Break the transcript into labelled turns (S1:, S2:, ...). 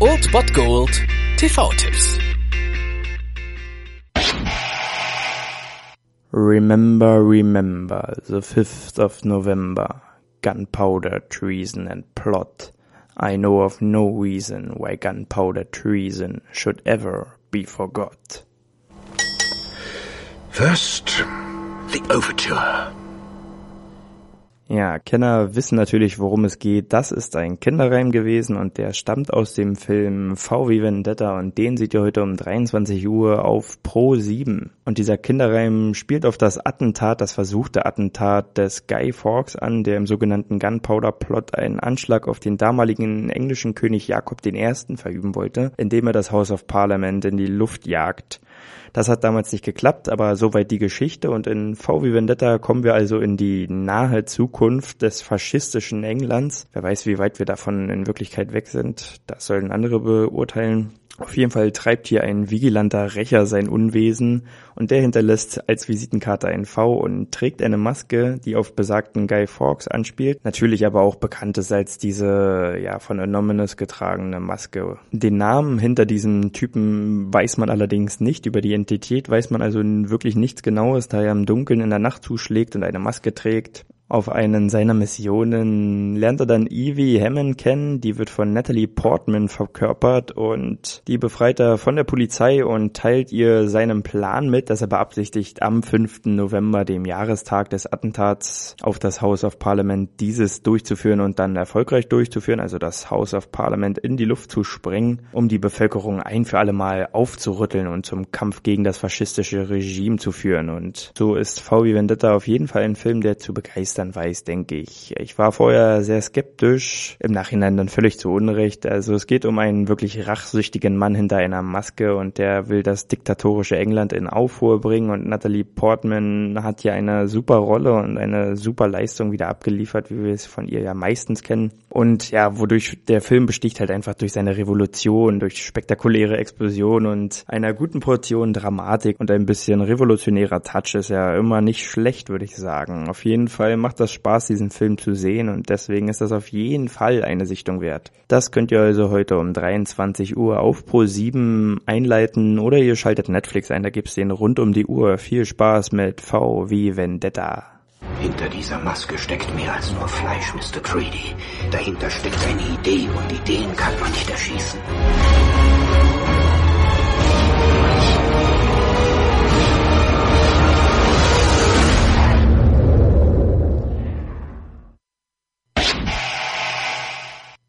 S1: Old Bot Gold TV-Tipps.
S2: Remember, remember, the 5th of November, gunpowder, treason and plot. I know of no reason why gunpowder treason should ever be forgot.
S3: First, the overture.
S2: Ja, Kenner wissen natürlich, worum es geht. Das ist ein Kinderreim gewesen und der stammt aus dem Film V wie Vendetta und den seht ihr heute um 23 Uhr auf Pro 7. Und dieser Kinderreim spielt auf das Attentat, das versuchte Attentat des Guy Fawkes an, der im sogenannten Gunpowder Plot einen Anschlag auf den damaligen englischen König Jakob I. verüben wollte, indem er das House of Parliament in die Luft jagt. Das hat damals nicht geklappt, aber soweit die Geschichte und in V wie Vendetta kommen wir also in die nahe Zukunft des faschistischen Englands. Wer weiß, wie weit wir davon in Wirklichkeit weg sind. Das sollen andere beurteilen. Auf jeden Fall treibt hier ein vigilanter Rächer sein Unwesen und der hinterlässt als Visitenkarte ein V und trägt eine Maske, die auf besagten Guy Fawkes anspielt, natürlich aber auch bekannt ist als diese ja von Anonymous getragene Maske. Den Namen hinter diesem Typen weiß man allerdings nicht, über die Identität weiß man also wirklich nichts genaues, da er im Dunkeln in der Nacht zuschlägt und eine Maske trägt. Auf einen seiner Missionen lernt er dann Evie Hammond kennen, die wird von Natalie Portman verkörpert und die befreit er von der Polizei und teilt ihr seinen Plan mit, dass er beabsichtigt, am 5. November, dem Jahrestag des Attentats auf das House of Parliament, dieses durchzuführen und dann erfolgreich durchzuführen, also das House of Parliament in die Luft zu sprengen, um die Bevölkerung ein für alle Mal aufzurütteln und zum Kampf gegen das faschistische Regime zu führen. Und so ist V wie Vendetta auf jeden Fall ein Film, der zu begeistern dann weiß, denke ich. Ich war vorher sehr skeptisch, im Nachhinein dann völlig zu Unrecht. Also es geht um einen wirklich rachsüchtigen Mann hinter einer Maske und der will das diktatorische England in Aufruhr bringen und Natalie Portman hat hier eine super Rolle und eine super Leistung wieder abgeliefert, wie wir es von ihr ja meistens kennen. Und ja, wodurch der Film besticht halt einfach durch seine Revolution, durch spektakuläre Explosion und einer guten Portion Dramatik und ein bisschen revolutionärer Touch ist ja immer nicht schlecht, würde ich sagen. Auf jeden Fall macht das Spaß, diesen Film zu sehen und deswegen ist das auf jeden Fall eine Sichtung wert. Das könnt ihr also heute um 23 Uhr auf Pro 7 einleiten oder ihr schaltet Netflix ein, da gibt's den rund um die Uhr. Viel Spaß mit V wie Vendetta.
S3: Hinter dieser Maske steckt mehr als nur Fleisch, Mr. Creedy. Dahinter steckt eine Idee und Ideen kann man nicht erschießen.